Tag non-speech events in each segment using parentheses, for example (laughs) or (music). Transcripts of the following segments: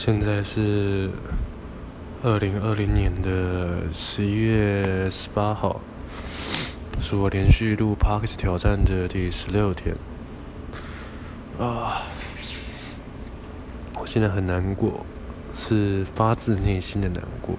现在是二零二零年的十一月十八号，是我连续录 Podcast 挑战的第十六天。啊，我现在很难过，是发自内心的难过。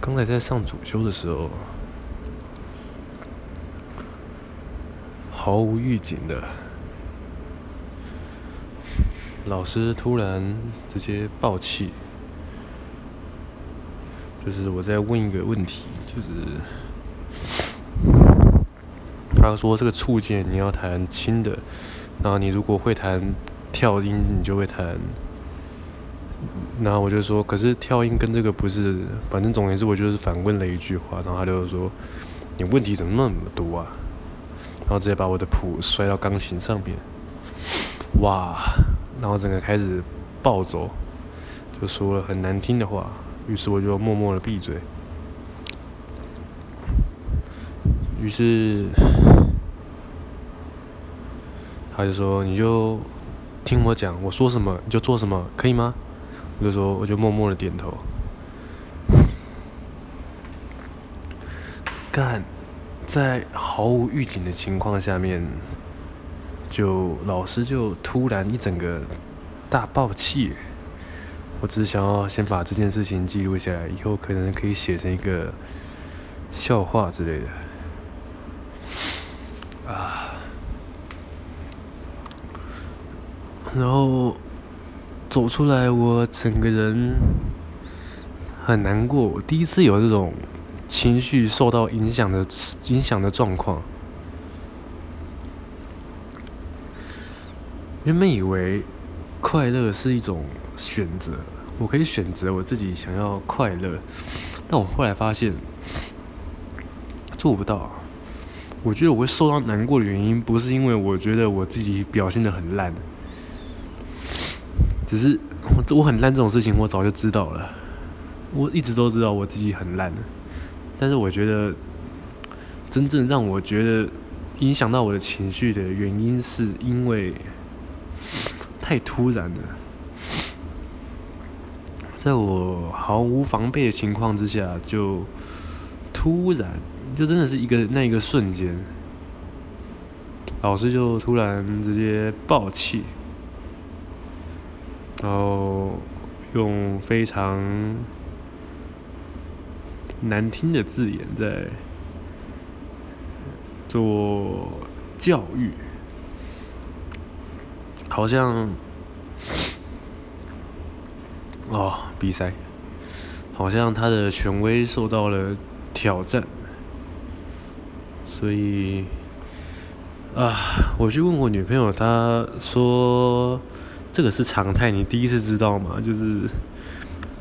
刚才在上主修的时候，毫无预警的。老师突然直接爆气，就是我在问一个问题，就是他说这个触键你要弹轻的，然后你如果会弹跳音，你就会弹。然后我就说，可是跳音跟这个不是，反正总而言之，我就是反问了一句话，然后他就说，你问题怎么那么多啊？然后直接把我的谱摔到钢琴上面，哇！然后整个开始暴走，就说了很难听的话，于是我就默默的闭嘴。于是他就说：“你就听我讲，我说什么你就做什么，可以吗？”我就说：“我就默默的点头。”干，在毫无预警的情况下面。就老师就突然一整个大爆气，我只想要先把这件事情记录下来，以后可能可以写成一个笑话之类的。啊，然后走出来，我整个人很难过，我第一次有这种情绪受到影响的影响的状况。原本以为快乐是一种选择，我可以选择我自己想要快乐，但我后来发现做不到。我觉得我会受到难过的原因，不是因为我觉得我自己表现得很烂，只是我我很烂这种事情，我早就知道了，我一直都知道我自己很烂，但是我觉得真正让我觉得影响到我的情绪的原因，是因为。太突然了，在我毫无防备的情况之下，就突然，就真的是一个那一个瞬间，老师就突然直接爆气，然后用非常难听的字眼在做教育。好像，哦，比赛，好像他的权威受到了挑战，所以，啊，我去问我女朋友，她说这个是常态，你第一次知道吗？就是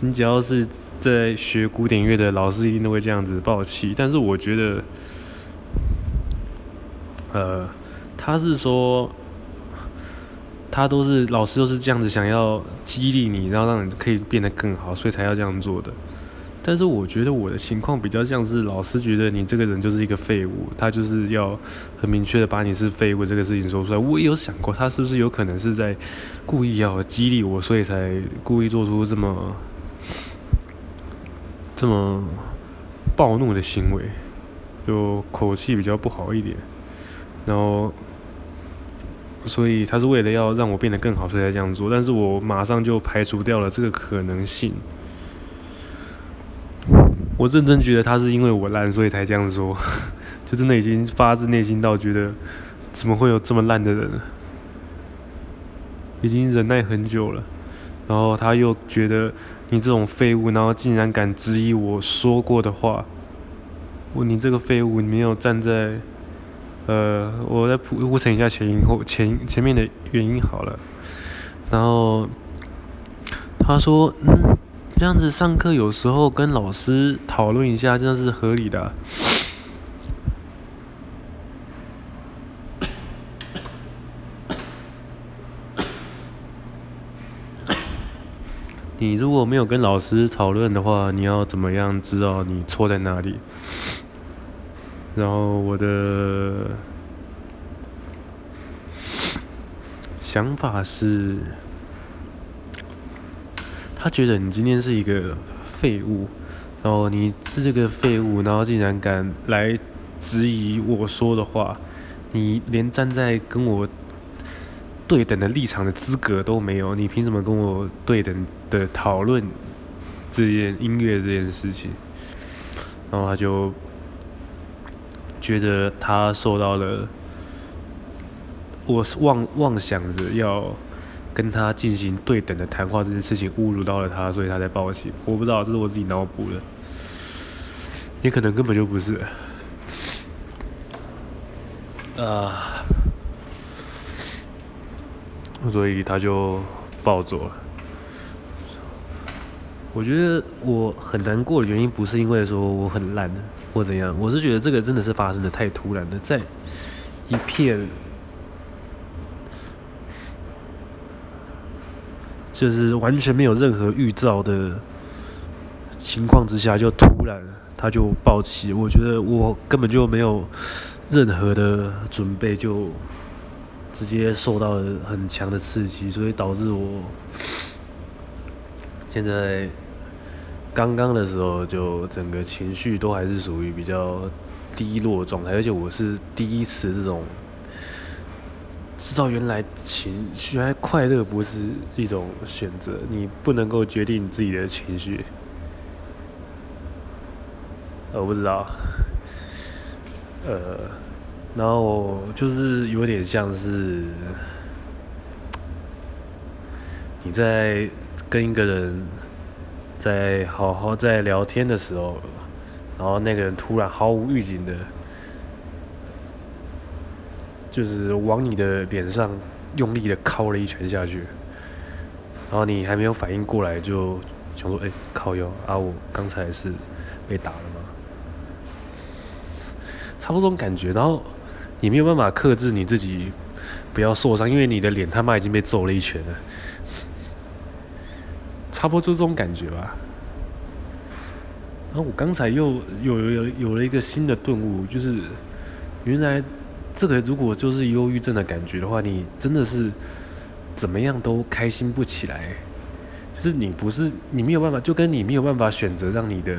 你只要是在学古典乐的老师，一定都会这样子抱气。但是我觉得，呃，他是说。他都是老师都是这样子想要激励你，然后让你可以变得更好，所以才要这样做的。但是我觉得我的情况比较像是老师觉得你这个人就是一个废物，他就是要很明确的把你是废物这个事情说出来。我也有想过，他是不是有可能是在故意要激励我，所以才故意做出这么这么暴怒的行为，就口气比较不好一点，然后。所以他是为了要让我变得更好，所以才这样做。但是我马上就排除掉了这个可能性。我认真觉得他是因为我烂，所以才这样说。(laughs) 就真的已经发自内心到觉得，怎么会有这么烂的人？已经忍耐很久了，然后他又觉得你这种废物，然后竟然敢质疑我说过的话。我你这个废物，你没有站在。呃，我再铺铺陈一下前因后前前面的原因好了。然后他说，嗯，这样子上课有时候跟老师讨论一下，这样是合理的。你如果没有跟老师讨论的话，你要怎么样知道你错在哪里？然后我的想法是，他觉得你今天是一个废物，然后你是这个废物，然后竟然敢来质疑我说的话，你连站在跟我对等的立场的资格都没有，你凭什么跟我对等的讨论这件音乐这件事情？然后他就觉得他受到了，我妄妄想着要跟他进行对等的谈话这件事情侮辱到了他，所以他才爆气。我不知道，这是我自己脑补的，也可能根本就不是。啊。所以他就暴走了。我觉得我很难过的原因不是因为说我很烂或怎样，我是觉得这个真的是发生的太突然了，在一片就是完全没有任何预兆的情况之下，就突然他就爆起。我觉得我根本就没有任何的准备就。直接受到了很强的刺激，所以导致我现在刚刚的时候就整个情绪都还是属于比较低落状态，而且我是第一次这种知道原来情绪，原来快乐不是一种选择，你不能够决定你自己的情绪。我不知道，呃。然后就是有点像是你在跟一个人在好好在聊天的时候，然后那个人突然毫无预警的，就是往你的脸上用力的敲了一拳下去，然后你还没有反应过来，就想说：“哎，靠腰啊，我刚才是被打了吗？”差不多这种感觉，然后。你没有办法克制你自己不要受伤，因为你的脸他妈已经被揍了一拳了，差不多就这种感觉吧。然后我刚才又有有有了一个新的顿悟，就是原来这个如果就是忧郁症的感觉的话，你真的是怎么样都开心不起来，就是你不是你没有办法，就跟你没有办法选择让你的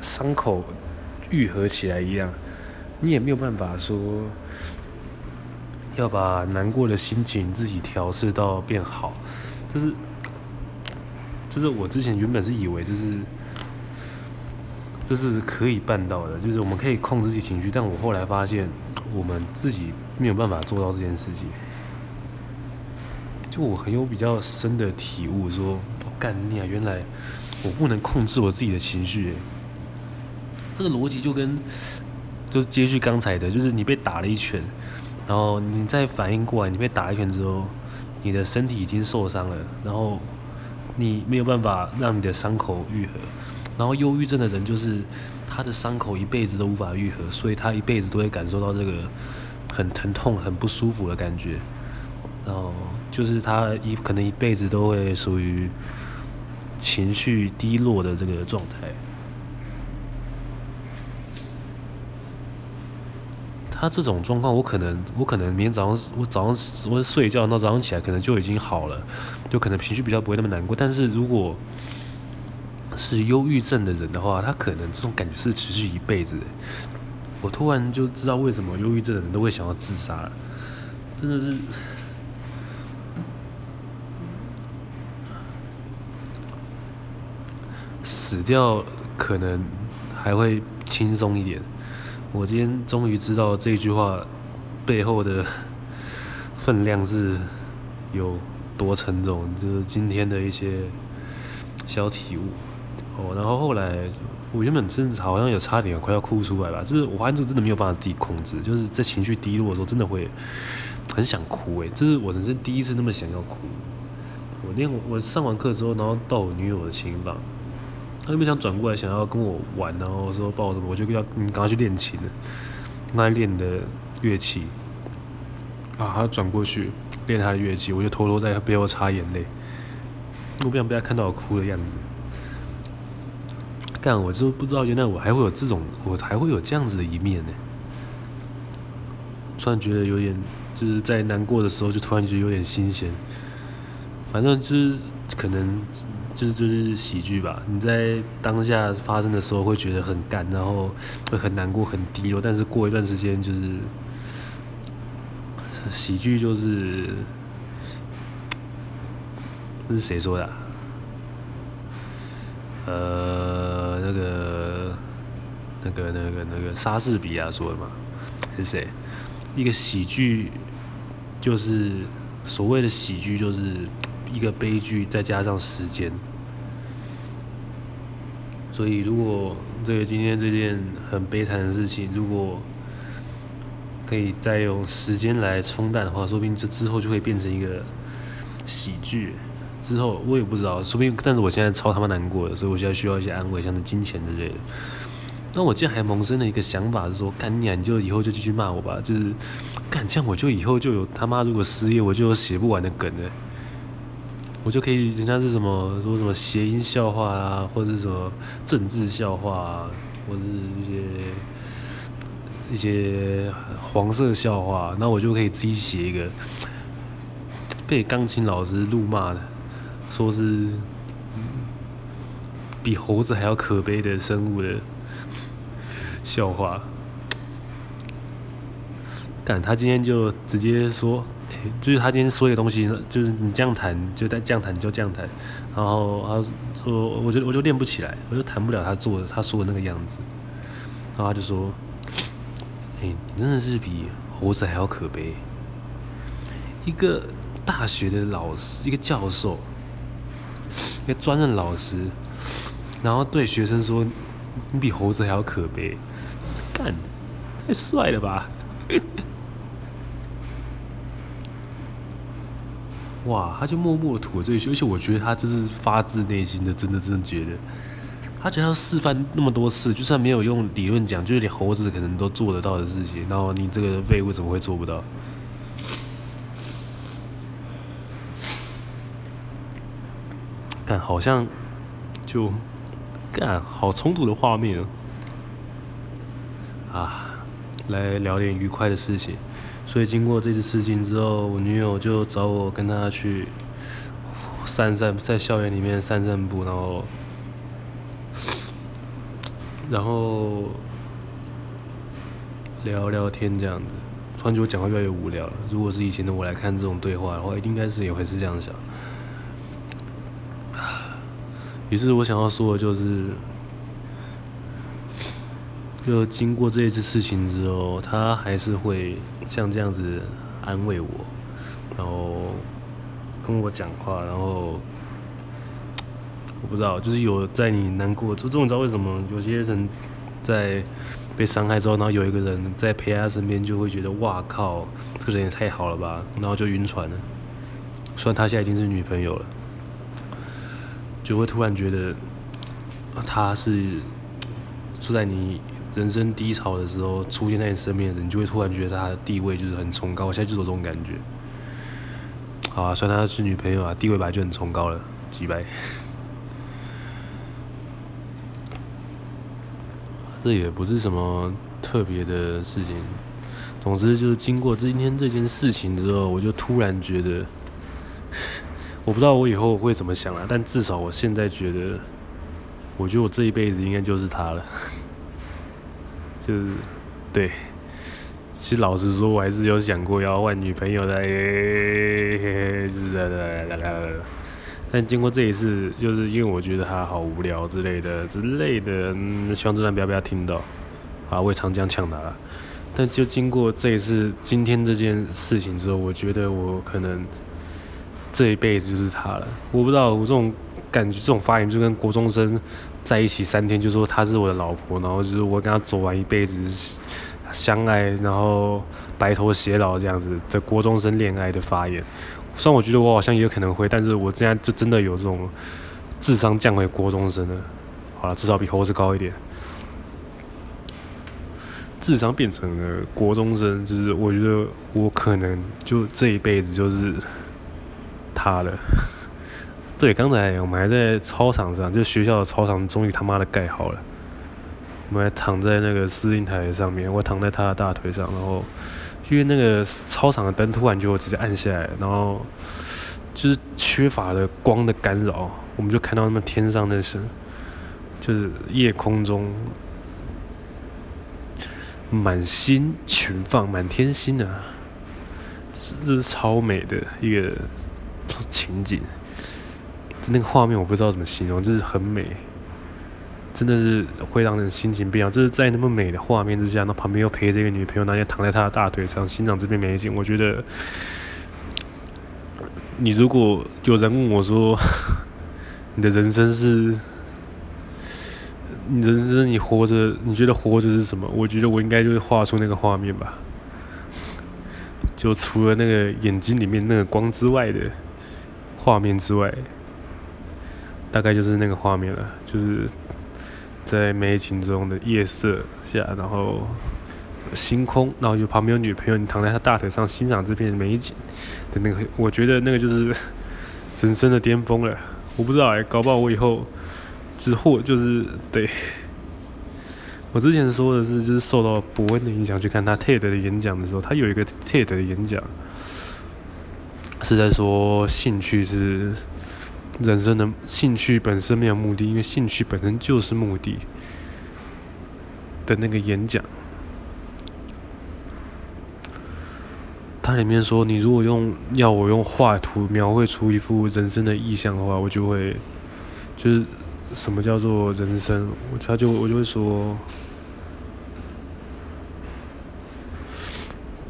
伤口愈合起来一样。你也没有办法说要把难过的心情自己调试到变好，就是，就是我之前原本是以为就是，这是可以办到的，就是我们可以控制自己情绪，但我后来发现我们自己没有办法做到这件事情。就我很有比较深的体悟，说，干你啊，原来我不能控制我自己的情绪，这个逻辑就跟。就是接续刚才的，就是你被打了一拳，然后你再反应过来，你被打一拳之后，你的身体已经受伤了，然后你没有办法让你的伤口愈合，然后忧郁症的人就是他的伤口一辈子都无法愈合，所以他一辈子都会感受到这个很疼痛、很不舒服的感觉，然后就是他一可能一辈子都会属于情绪低落的这个状态。他这种状况，我可能，我可能明天早上，我早上我睡觉，那早上起来可能就已经好了，就可能情绪比较不会那么难过。但是如果是忧郁症的人的话，他可能这种感觉是持续一辈子。我突然就知道为什么忧郁症的人都会想要自杀，真的是死掉可能还会轻松一点。我今天终于知道这句话背后的 (laughs) 分量是有多沉重，就是今天的一些小体悟哦。然后后来我原本真的好像有差点快要哭出来吧，就是我发现这真的没有办法自己控制，就是在情绪低落的时候真的会很想哭诶，这是我人生第一次那么想要哭。我练我上完课之后，然后到我女友的琴房。他就没想转过来，想要跟我玩，然后说抱着我，我就要你赶快去练琴了，刚才练的乐器。啊，他转过去练他的乐器，我就偷偷在背后擦眼泪，我不想被他看到我哭的样子。干，我就不知道原来我还会有这种，我还会有这样子的一面呢。突然觉得有点，就是在难过的时候就突然觉得有点新鲜。反正就是可能就是就是喜剧吧。你在当下发生的时候会觉得很干，然后会很难过、很低落，但是过一段时间就是喜剧就是，这是谁说的？呃，那个、那个、那个、那个莎士比亚说的嘛，是谁？一个喜剧就是所谓的喜剧，就是一个悲剧再加上时间。所以，如果这个今天这件很悲惨的事情，如果可以再用时间来冲淡的话，说不定这之后就会变成一个喜剧。之后我也不知道，说不定，但是我现在超他妈难过的，所以我现在需要一些安慰，像是金钱之类的。那我竟然还萌生了一个想法，是说干你啊，你就以后就继续骂我吧，就是干这样我就以后就有他妈如果失业，我就有写不完的梗了，我就可以人家是什么说什么谐音笑话啊，或者是什么政治笑话啊，或者是一些一些黄色笑话，那我就可以自己写一个被钢琴老师怒骂的，说是比猴子还要可悲的生物的。笑话，但他今天就直接说，就是他今天说的东西，就是你这样弹就在这样弹就这样弹，然后他说，我就我就练不起来，我就弹不了他做的他说的那个样子，然后他就说，哎、你真的是比猴子还要可悲，一个大学的老师，一个教授，一个专任老师，然后对学生说，你比猴子还要可悲。干太帅了吧！哇，他就默默的吐了这一句，而且我觉得他这是发自内心的，真的真的觉得，他觉得要示范那么多次，就算没有用理论讲，就是连猴子可能都做得到的事情，然后你这个废物怎么会做不到？干，好像就干，好冲突的画面。啊，来聊点愉快的事情。所以经过这次事情之后，我女友就找我跟她去散散，在校园里面散散步，然后，然后聊聊天这样子。突然觉得我讲话越来越无聊了。如果是以前的我来看这种对话的话，应该是也会是这样想。(sighs) 于是我想要说的就是。就经过这一次事情之后，他还是会像这样子安慰我，然后跟我讲话，然后我不知道，就是有在你难过，就终于知道为什么有些人在被伤害之后，然后有一个人在陪他身边，就会觉得哇靠，这个人也太好了吧，然后就晕船了。虽然他现在已经是女朋友了，就会突然觉得他是住在你。人生低潮的时候，出现在你身边的人，你就会突然觉得他的地位就是很崇高。我现在就有这种感觉。好啊，虽然他是女朋友啊，地位本来就很崇高了，几百。(laughs) 这也不是什么特别的事情。总之就是经过今天这件事情之后，我就突然觉得，(laughs) 我不知道我以后会怎么想啊，但至少我现在觉得，我觉得我这一辈子应该就是他了。就是，对，其实老实说，我还是有想过要换女朋友的，就是的，的，的，的，但经过这一次，就是因为我觉得他好无聊之类的之类的，嗯，希望这段不要不要听到，啊，我也常这样呛他，但就经过这一次今天这件事情之后，我觉得我可能这一辈子就是他了。我不知道我这种感觉，这种发言就跟国中生。在一起三天就说她是我的老婆，然后就是我跟她走完一辈子相爱，然后白头偕老这样子的国中生恋爱的发言。虽然我觉得我好像也有可能会，但是我现在就真的有这种智商降回国中生了。好了，至少比猴子高一点。智商变成了国中生，就是我觉得我可能就这一辈子就是他了。对，刚才我们还在操场上，就学校的操场，终于他妈的盖好了。我们还躺在那个司令台上面，我躺在他的大腿上，然后因为那个操场的灯突然就直接暗下来，然后就是缺乏了光的干扰，我们就看到那么天上那是，就是夜空中满星群放，满天星啊，这是超美的一个情景。那个画面我不知道怎么形容，就是很美，真的是会让人心情变好。就是在那么美的画面之下，那旁边又陪着一个女朋友，那天躺在她的大腿上欣赏这片美景，我觉得。你如果有人问我说，你的人生是，你人生你活着，你觉得活着是什么？我觉得我应该就是画出那个画面吧，就除了那个眼睛里面那个光之外的画面之外，大概就是那个画面了，就是在美景中的夜色下，然后。星空，然后有旁边有女朋友，你躺在她大腿上欣赏这片美景的那个，我觉得那个就是人生的巅峰了。我不知道哎、搞不好我以后之后就是对。我之前说的是，就是受到伯恩的影响去看他 TED 的演讲的时候，他有一个 TED 的演讲是在说兴趣是人生的兴趣本身没有目的，因为兴趣本身就是目的的那个演讲。它里面说，你如果用要我用画图描绘出一幅人生的意象的话，我就会就是什么叫做人生？我他就我就会说，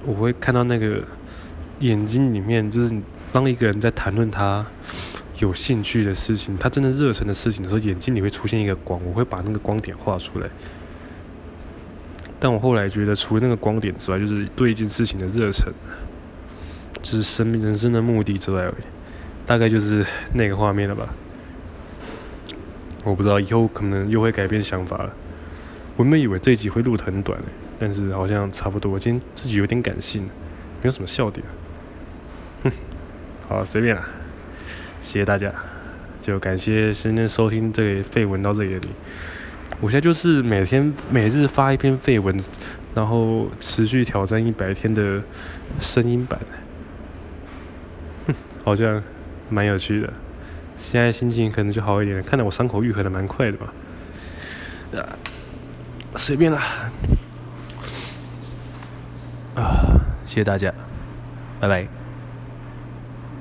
我会看到那个眼睛里面，就是当一个人在谈论他有兴趣的事情，他真的热忱的事情的时候，眼睛里会出现一个光，我会把那个光点画出来。但我后来觉得，除了那个光点之外，就是对一件事情的热忱，就是生命人生的目的之外，大概就是那个画面了吧。我不知道以后可能又会改变想法了。我原本以为这集会录得很短，但是好像差不多。我今天自己有点感性，没有什么笑点。哼，好，随便啦。谢谢大家，就感谢今天收听这个废文到这里。我现在就是每天每日发一篇废文，然后持续挑战一百天的声音版，(laughs) 好像蛮有趣的。现在心情可能就好一点，看来我伤口愈合的蛮快的嘛。啊，随便啦。啊，谢谢大家，拜拜。